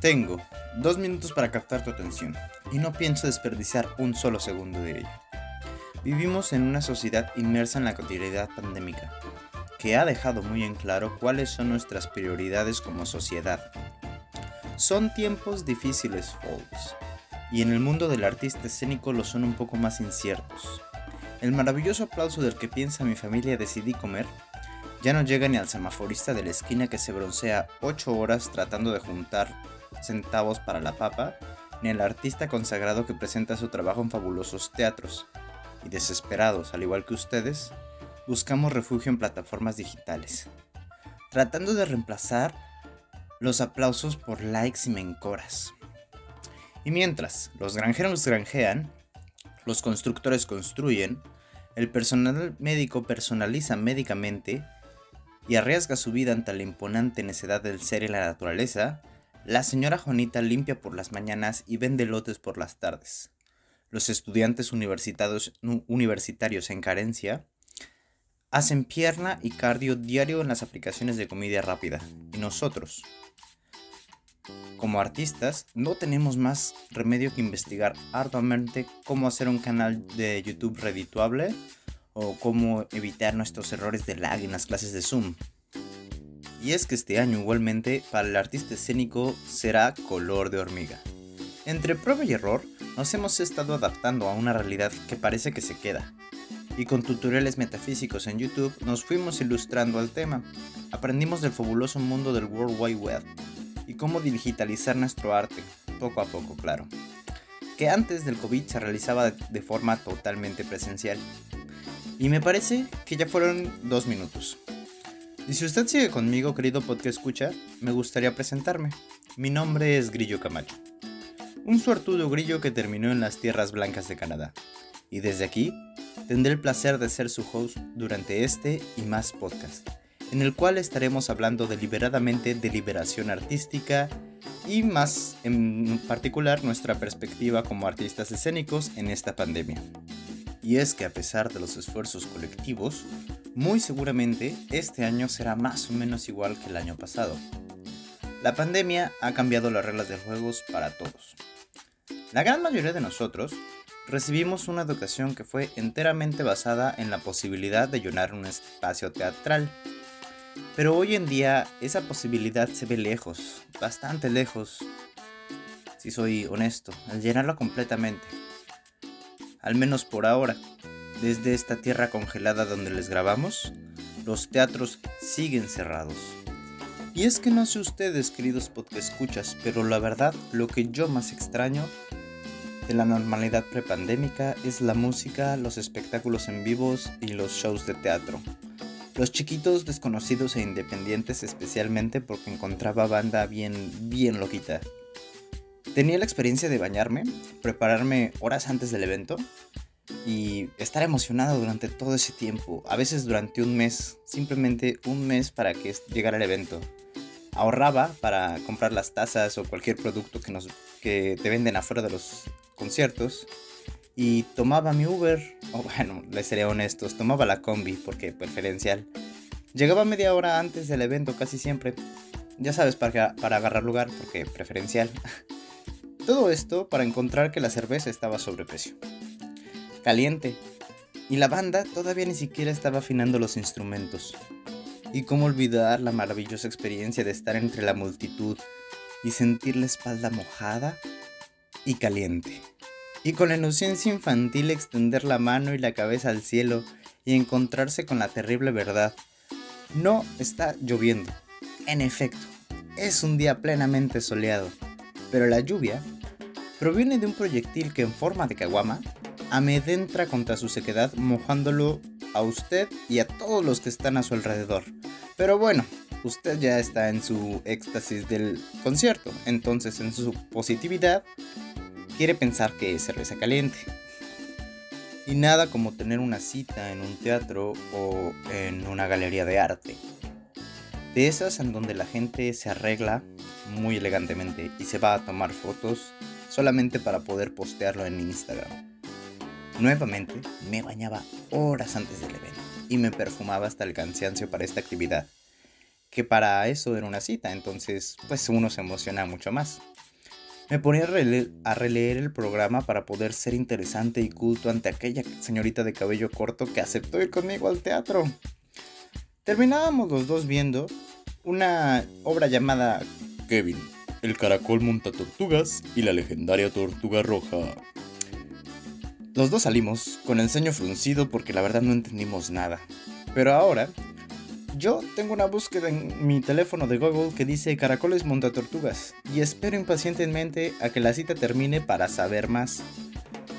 Tengo dos minutos para captar tu atención y no pienso desperdiciar un solo segundo de ello. Vivimos en una sociedad inmersa en la cotidianidad pandémica, que ha dejado muy en claro cuáles son nuestras prioridades como sociedad. Son tiempos difíciles, folks, y en el mundo del artista escénico lo son un poco más inciertos. El maravilloso aplauso del que piensa mi familia decidí comer ya no llega ni al semaforista de la esquina que se broncea 8 horas tratando de juntar centavos para la papa, ni el artista consagrado que presenta su trabajo en fabulosos teatros. Y desesperados, al igual que ustedes, buscamos refugio en plataformas digitales, tratando de reemplazar los aplausos por likes y mencoras. Y mientras los granjeros granjean, los constructores construyen, el personal médico personaliza médicamente y arriesga su vida ante la imponente necedad del ser y la naturaleza, la señora Juanita limpia por las mañanas y vende lotes por las tardes. Los estudiantes universitarios en carencia hacen pierna y cardio diario en las aplicaciones de comida rápida. Y nosotros, como artistas, no tenemos más remedio que investigar arduamente cómo hacer un canal de YouTube redituable o cómo evitar nuestros errores de lag en las clases de Zoom. Y es que este año igualmente para el artista escénico será color de hormiga. Entre prueba y error nos hemos estado adaptando a una realidad que parece que se queda. Y con tutoriales metafísicos en YouTube nos fuimos ilustrando al tema. Aprendimos del fabuloso mundo del World Wide Web y cómo digitalizar nuestro arte, poco a poco claro. Que antes del COVID se realizaba de forma totalmente presencial. Y me parece que ya fueron dos minutos. Y si usted sigue conmigo, querido podcast escucha, me gustaría presentarme. Mi nombre es Grillo Camacho. Un suertudo grillo que terminó en las tierras blancas de Canadá. Y desde aquí, tendré el placer de ser su host durante este y más podcast, en el cual estaremos hablando deliberadamente de liberación artística y más en particular nuestra perspectiva como artistas escénicos en esta pandemia. Y es que a pesar de los esfuerzos colectivos, muy seguramente este año será más o menos igual que el año pasado. La pandemia ha cambiado las reglas de juegos para todos. La gran mayoría de nosotros recibimos una educación que fue enteramente basada en la posibilidad de llenar un espacio teatral. Pero hoy en día esa posibilidad se ve lejos, bastante lejos, si soy honesto, al llenarla completamente. Al menos por ahora. Desde esta tierra congelada donde les grabamos, los teatros siguen cerrados. Y es que no sé ustedes, queridos escuchas, pero la verdad, lo que yo más extraño de la normalidad prepandémica es la música, los espectáculos en vivos y los shows de teatro. Los chiquitos desconocidos e independientes especialmente porque encontraba banda bien, bien loquita. Tenía la experiencia de bañarme, prepararme horas antes del evento y estar emocionado durante todo ese tiempo, a veces durante un mes, simplemente un mes para que llegara el evento. Ahorraba para comprar las tazas o cualquier producto que, nos, que te venden afuera de los conciertos y tomaba mi Uber, o bueno, les seré honestos, tomaba la combi porque preferencial. Llegaba media hora antes del evento casi siempre, ya sabes, para, para agarrar lugar porque preferencial. Todo esto para encontrar que la cerveza estaba sobreprecio caliente. Y la banda todavía ni siquiera estaba afinando los instrumentos. Y cómo olvidar la maravillosa experiencia de estar entre la multitud y sentir la espalda mojada y caliente. Y con la inocencia infantil extender la mano y la cabeza al cielo y encontrarse con la terrible verdad. No está lloviendo. En efecto, es un día plenamente soleado, pero la lluvia proviene de un proyectil que en forma de caguama amedrentra contra su sequedad mojándolo a usted y a todos los que están a su alrededor. Pero bueno, usted ya está en su éxtasis del concierto, entonces en su positividad quiere pensar que es cerveza caliente. Y nada como tener una cita en un teatro o en una galería de arte. De esas en donde la gente se arregla muy elegantemente y se va a tomar fotos solamente para poder postearlo en Instagram. Nuevamente, me bañaba horas antes del evento y me perfumaba hasta el cansancio para esta actividad. que para eso era una cita, entonces pues uno se emociona mucho más. Me ponía a, a releer el programa para poder ser interesante y culto ante aquella señorita de cabello corto que aceptó ir conmigo al teatro. Terminábamos los dos viendo una obra llamada Kevin, el caracol monta tortugas y la legendaria tortuga roja. Los dos salimos con el ceño fruncido porque la verdad no entendimos nada. Pero ahora, yo tengo una búsqueda en mi teléfono de Google que dice caracoles monta tortugas y espero impacientemente a que la cita termine para saber más.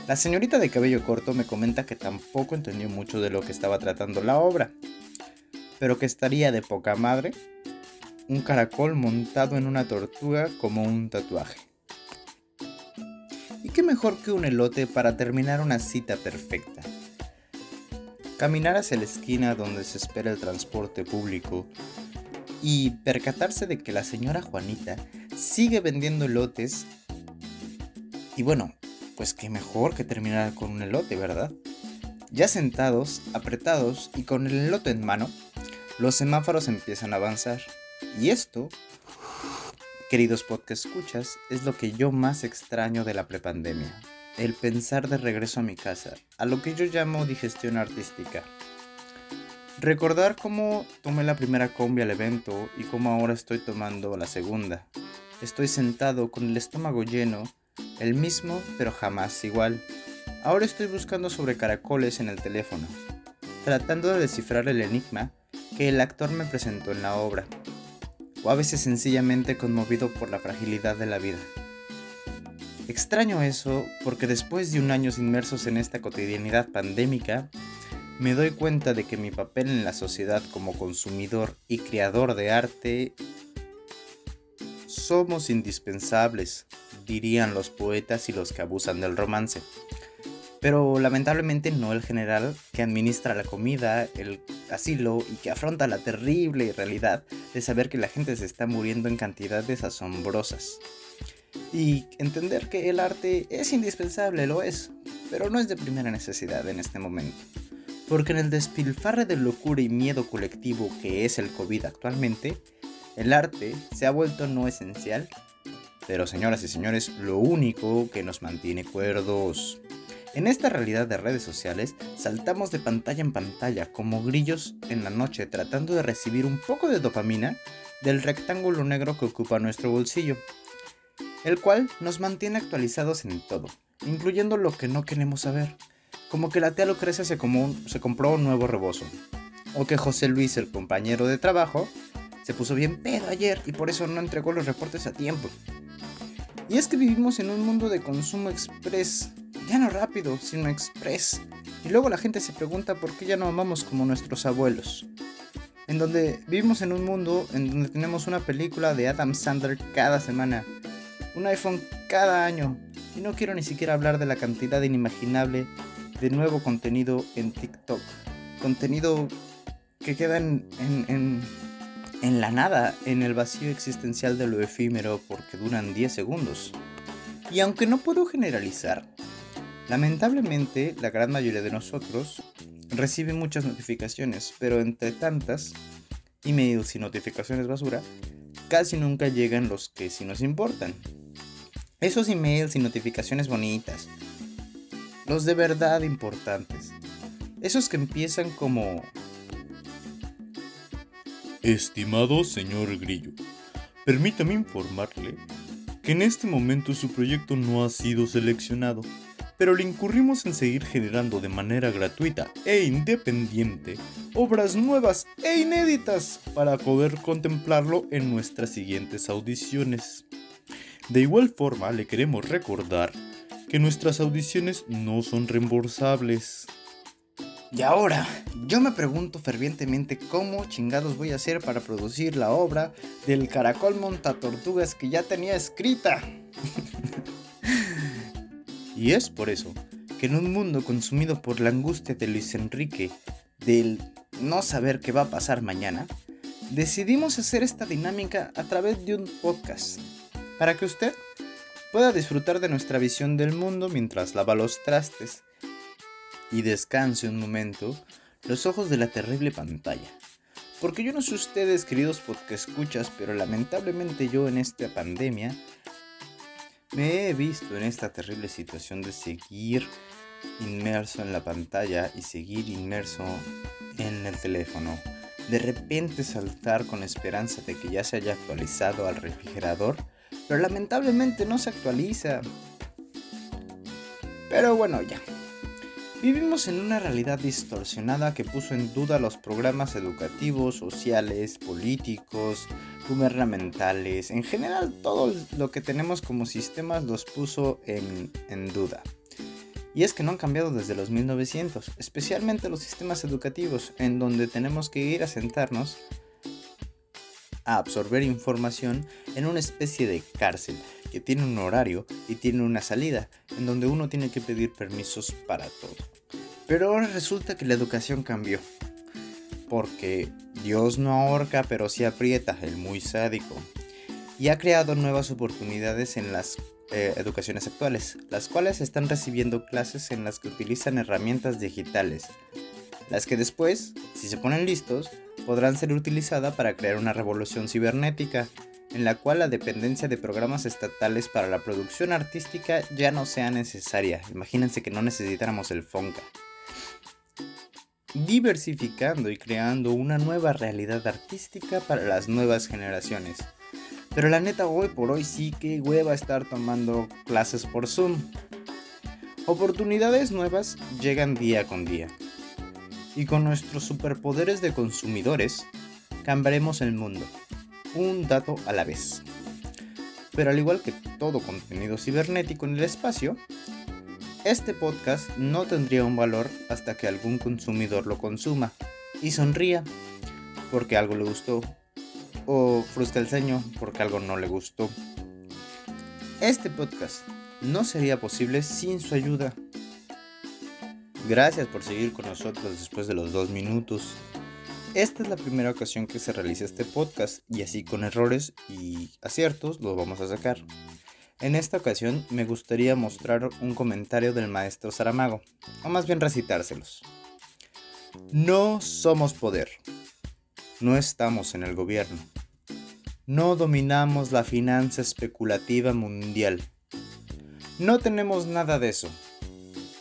La señorita de cabello corto me comenta que tampoco entendió mucho de lo que estaba tratando la obra, pero que estaría de poca madre un caracol montado en una tortuga como un tatuaje. ¿Y qué mejor que un elote para terminar una cita perfecta? Caminar hacia la esquina donde se espera el transporte público y percatarse de que la señora Juanita sigue vendiendo elotes. Y bueno, pues qué mejor que terminar con un elote, ¿verdad? Ya sentados, apretados y con el elote en mano, los semáforos empiezan a avanzar. Y esto, queridos podcast escuchas, es lo que yo más extraño de la prepandemia. El pensar de regreso a mi casa, a lo que yo llamo digestión artística. Recordar cómo tomé la primera combi al evento y cómo ahora estoy tomando la segunda. Estoy sentado con el estómago lleno, el mismo pero jamás igual. Ahora estoy buscando sobre caracoles en el teléfono, tratando de descifrar el enigma que el actor me presentó en la obra o a veces sencillamente conmovido por la fragilidad de la vida. Extraño eso porque después de un año inmersos en esta cotidianidad pandémica, me doy cuenta de que mi papel en la sociedad como consumidor y creador de arte somos indispensables, dirían los poetas y los que abusan del romance pero lamentablemente no el general que administra la comida, el asilo y que afronta la terrible realidad de saber que la gente se está muriendo en cantidades asombrosas. Y entender que el arte es indispensable, lo es, pero no es de primera necesidad en este momento. Porque en el despilfarre de locura y miedo colectivo que es el COVID actualmente, el arte se ha vuelto no esencial, pero señoras y señores, lo único que nos mantiene cuerdos. En esta realidad de redes sociales, saltamos de pantalla en pantalla como grillos en la noche tratando de recibir un poco de dopamina del rectángulo negro que ocupa nuestro bolsillo, el cual nos mantiene actualizados en todo, incluyendo lo que no queremos saber, como que la tía Lucrecia se, se compró un nuevo rebozo, o que José Luis, el compañero de trabajo, se puso bien pedo ayer y por eso no entregó los reportes a tiempo. Y es que vivimos en un mundo de consumo express, ya no rápido, sino express. Y luego la gente se pregunta por qué ya no amamos como nuestros abuelos. En donde vivimos en un mundo en donde tenemos una película de Adam Sandler cada semana, un iPhone cada año, y no quiero ni siquiera hablar de la cantidad inimaginable de nuevo contenido en TikTok. Contenido que queda en, en, en la nada, en el vacío existencial de lo efímero porque duran 10 segundos. Y aunque no puedo generalizar, Lamentablemente, la gran mayoría de nosotros recibe muchas notificaciones, pero entre tantas, emails y notificaciones basura, casi nunca llegan los que sí nos importan. Esos emails y notificaciones bonitas, los de verdad importantes, esos que empiezan como... Estimado señor Grillo, permítame informarle que en este momento su proyecto no ha sido seleccionado pero le incurrimos en seguir generando de manera gratuita e independiente obras nuevas e inéditas para poder contemplarlo en nuestras siguientes audiciones. De igual forma, le queremos recordar que nuestras audiciones no son reembolsables. Y ahora, yo me pregunto fervientemente cómo chingados voy a hacer para producir la obra del caracol montatortugas que ya tenía escrita. Y es por eso que en un mundo consumido por la angustia de Luis Enrique del no saber qué va a pasar mañana, decidimos hacer esta dinámica a través de un podcast, para que usted pueda disfrutar de nuestra visión del mundo mientras lava los trastes y descanse un momento los ojos de la terrible pantalla, Porque yo no sé ustedes, queridos porque escuchas, pero lamentablemente yo en esta pandemia me he visto en esta terrible situación de seguir inmerso en la pantalla y seguir inmerso en el teléfono. De repente saltar con esperanza de que ya se haya actualizado al refrigerador, pero lamentablemente no se actualiza. Pero bueno, ya. Vivimos en una realidad distorsionada que puso en duda los programas educativos, sociales, políticos, gubernamentales, en general todo lo que tenemos como sistemas los puso en, en duda. Y es que no han cambiado desde los 1900, especialmente los sistemas educativos, en donde tenemos que ir a sentarnos a absorber información en una especie de cárcel que tiene un horario y tiene una salida, en donde uno tiene que pedir permisos para todo. Pero ahora resulta que la educación cambió. Porque Dios no ahorca, pero sí aprieta, el muy sádico. Y ha creado nuevas oportunidades en las eh, educaciones actuales, las cuales están recibiendo clases en las que utilizan herramientas digitales, las que después, si se ponen listos, podrán ser utilizadas para crear una revolución cibernética, en la cual la dependencia de programas estatales para la producción artística ya no sea necesaria. Imagínense que no necesitáramos el FONCA. Diversificando y creando una nueva realidad artística para las nuevas generaciones. Pero la neta, hoy por hoy sí que hueva estar tomando clases por Zoom. Oportunidades nuevas llegan día con día. Y con nuestros superpoderes de consumidores, cambiaremos el mundo un dato a la vez. Pero al igual que todo contenido cibernético en el espacio, este podcast no tendría un valor hasta que algún consumidor lo consuma y sonría porque algo le gustó o frustra el ceño porque algo no le gustó. Este podcast no sería posible sin su ayuda. Gracias por seguir con nosotros después de los dos minutos. Esta es la primera ocasión que se realiza este podcast y así con errores y aciertos los vamos a sacar. En esta ocasión me gustaría mostrar un comentario del maestro Saramago, o más bien recitárselos. No somos poder. No estamos en el gobierno. No dominamos la finanza especulativa mundial. No tenemos nada de eso.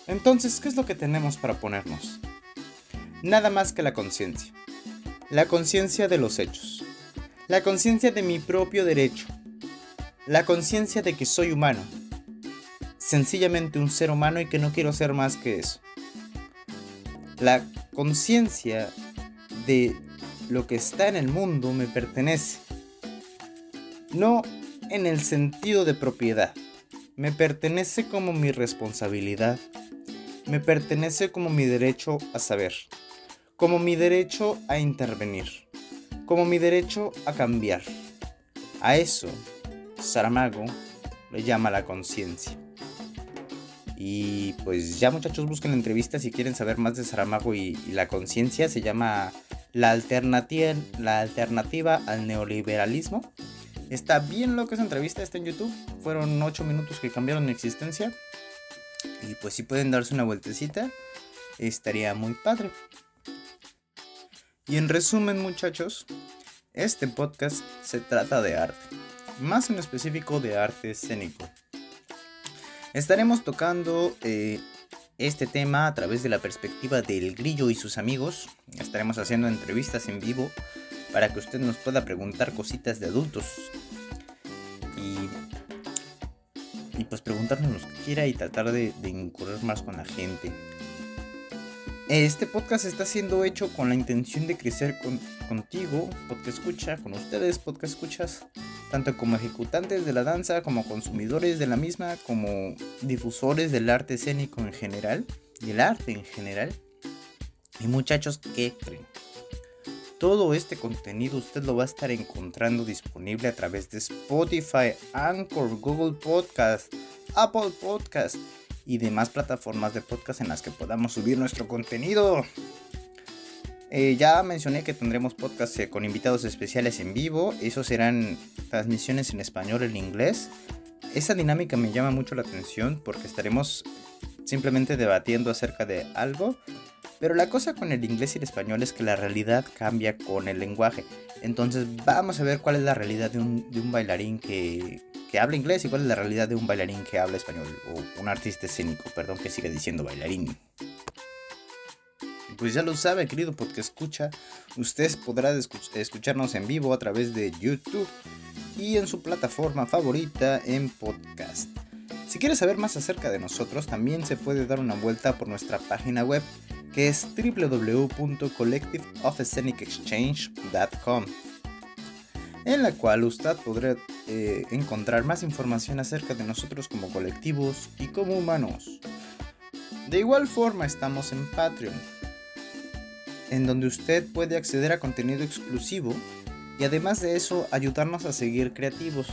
Entonces, ¿qué es lo que tenemos para ponernos? Nada más que la conciencia. La conciencia de los hechos. La conciencia de mi propio derecho. La conciencia de que soy humano. Sencillamente un ser humano y que no quiero ser más que eso. La conciencia de lo que está en el mundo me pertenece. No en el sentido de propiedad. Me pertenece como mi responsabilidad. Me pertenece como mi derecho a saber como mi derecho a intervenir, como mi derecho a cambiar. A eso, Saramago le llama la conciencia. Y pues ya muchachos busquen entrevistas si quieren saber más de Saramago y, la conciencia. Se llama la alternativa, la alternativa al neoliberalismo. Está bien loca esa entrevista, está en YouTube. Fueron 8 minutos que cambiaron mi existencia. Y pues si pueden darse una vueltecita, estaría muy padre. Y en resumen muchachos, este podcast se trata de arte, más en específico de arte escénico. Estaremos tocando eh, este tema a través de la perspectiva del grillo y sus amigos. Estaremos haciendo entrevistas en vivo para que usted nos pueda preguntar cositas de adultos. Y, y pues preguntarnos lo que quiera y tratar de, de incurrir más con la gente. Este podcast está siendo hecho con la intención de crecer contigo, podcast escucha, con ustedes, podcast escuchas, tanto como ejecutantes de la danza, como consumidores de la misma, como difusores del arte escénico en general, y el arte en general. Y muchachos, ¿qué creen? Todo este contenido usted lo va a estar encontrando disponible a través de Spotify, Anchor, Google Podcast, Apple Podcast y demás plataformas de podcast en las que podamos subir nuestro contenido. Eh, ya mencioné que tendremos podcast eh, con invitados especiales en vivo. Esos serán transmisiones en español, en inglés. Esa dinámica me llama mucho la atención porque estaremos simplemente debatiendo acerca de algo Pero la cosa con el inglés y el español es que la realidad cambia con el lenguaje. Entonces vamos a ver cuál es la realidad de un, bailarín que, que habla inglés y cuál es la realidad de un bailarín que habla español. O un artista escénico, perdón que siga diciendo bailarín. Pues ya lo sabe, querido porque escucha. Usted podrá escucharnos en vivo a través de YouTube y en su plataforma favorita en podcast. Si quieres saber más acerca de nosotros, también se puede dar una vuelta por nuestra página web que es www.collectiveofscenicexchange.com en la cual usted podrá eh, encontrar más información acerca de nosotros como colectivos y como humanos. De igual forma estamos en Patreon, en donde usted puede acceder a contenido exclusivo y además de eso ayudarnos a seguir creativos.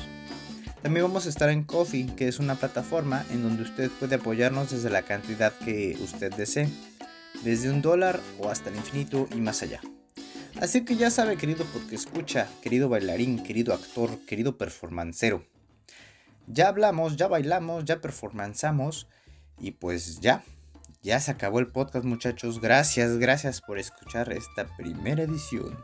También vamos a estar en Coffee, que es una plataforma en donde usted puede apoyarnos desde la cantidad que usted desee, desde un dólar o hasta el infinito y más allá. Así que ya sabe, querido porque escucha, querido bailarín, querido actor, querido performancero. Ya hablamos, ya bailamos, ya performanzamos y pues ya, ya se acabó el podcast muchachos. Gracias, gracias por escuchar esta primera edición.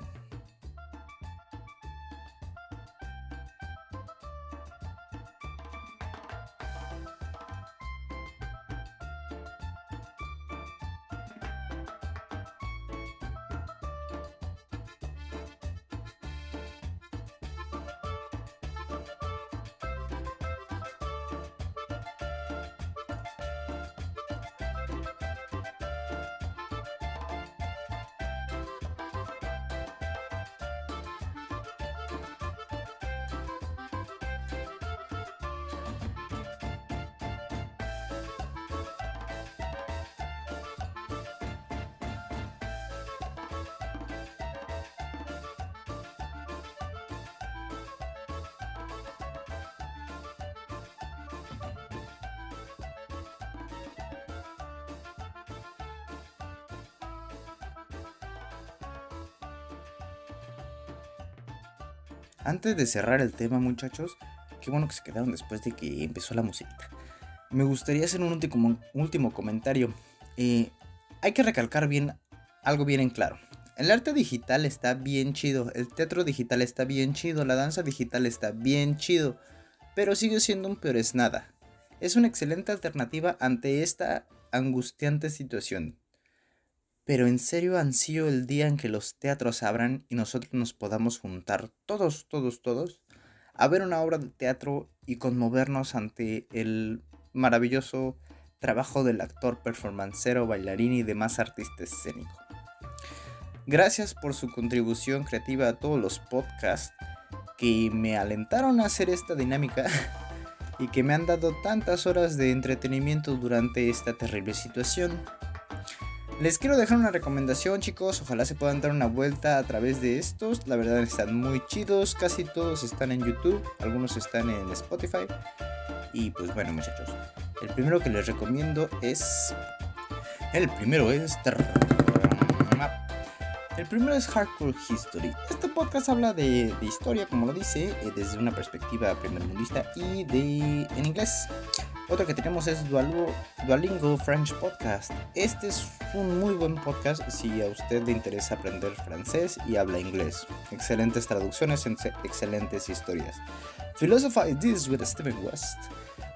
Antes de cerrar el tema, muchachos, qué bueno que se quedaron después de que empezó la musiquita. Me gustaría hacer un último, comentario. Eh, hay que recalcar bien algo bien en claro. El arte digital está bien chido, el teatro digital está bien chido, la danza digital está bien chido, pero sigue siendo un peor es nada. Es una excelente alternativa ante esta angustiante situación. Pero en serio ansío el día en que los teatros abran y nosotros nos podamos juntar todos, todos, todos a ver una obra de teatro y conmovernos ante el maravilloso trabajo del actor, performancero, bailarín y demás artista escénico. Gracias por su contribución creativa a todos los podcasts que me alentaron a hacer esta dinámica y que me han dado tantas horas de entretenimiento durante esta terrible situación. Les quiero dejar una recomendación chicos, ojalá se puedan dar una vuelta a través de estos, la verdad están muy chidos, casi todos están en YouTube, algunos están en Spotify. Y pues bueno muchachos, el primero que les recomiendo es... El primero es... El primero es Hardcore History. Este podcast habla de, historia, como lo dice, eh, desde una perspectiva primermundista y de en inglés. Otro que tenemos es Duolingo French Podcast. Este es un muy buen podcast si a usted le interesa aprender francés y habla inglés. Excelentes traducciones, excelentes historias. Philosophy This with Stephen West.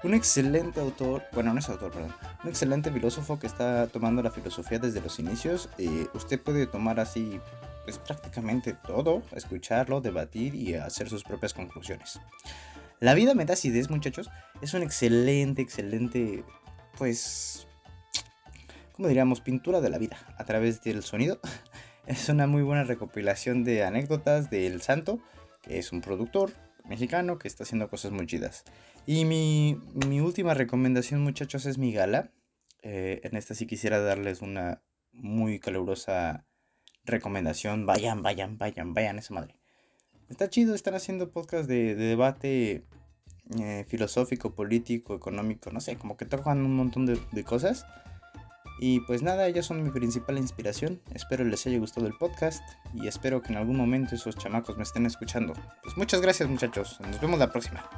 Un excelente autor, bueno, no es autor, perdón, un excelente filósofo que está tomando la filosofía desde los inicios. Eh, usted puede tomar así, pues prácticamente todo, escucharlo, debatir y hacer sus propias conclusiones. La vida me muchachos. Es un excelente, excelente, pues, ¿cómo diríamos? Pintura de la vida a través del sonido. Es una muy buena recopilación de anécdotas del santo, que es un productor mexicano que está haciendo cosas muy chidas. Y mi, última recomendación, muchachos, es mi gala. Eh, en esta sí quisiera darles una muy calurosa recomendación. Vayan, vayan, vayan, vayan, esa madre. Está chido, están haciendo podcast de, debate eh, filosófico, político, económico, no sé, como que tocan un montón de, cosas. Y pues nada, ellos son mi principal inspiración. Espero les haya gustado el podcast y espero que en algún momento esos chamacos me estén escuchando. Pues muchas gracias muchachos, nos vemos la próxima.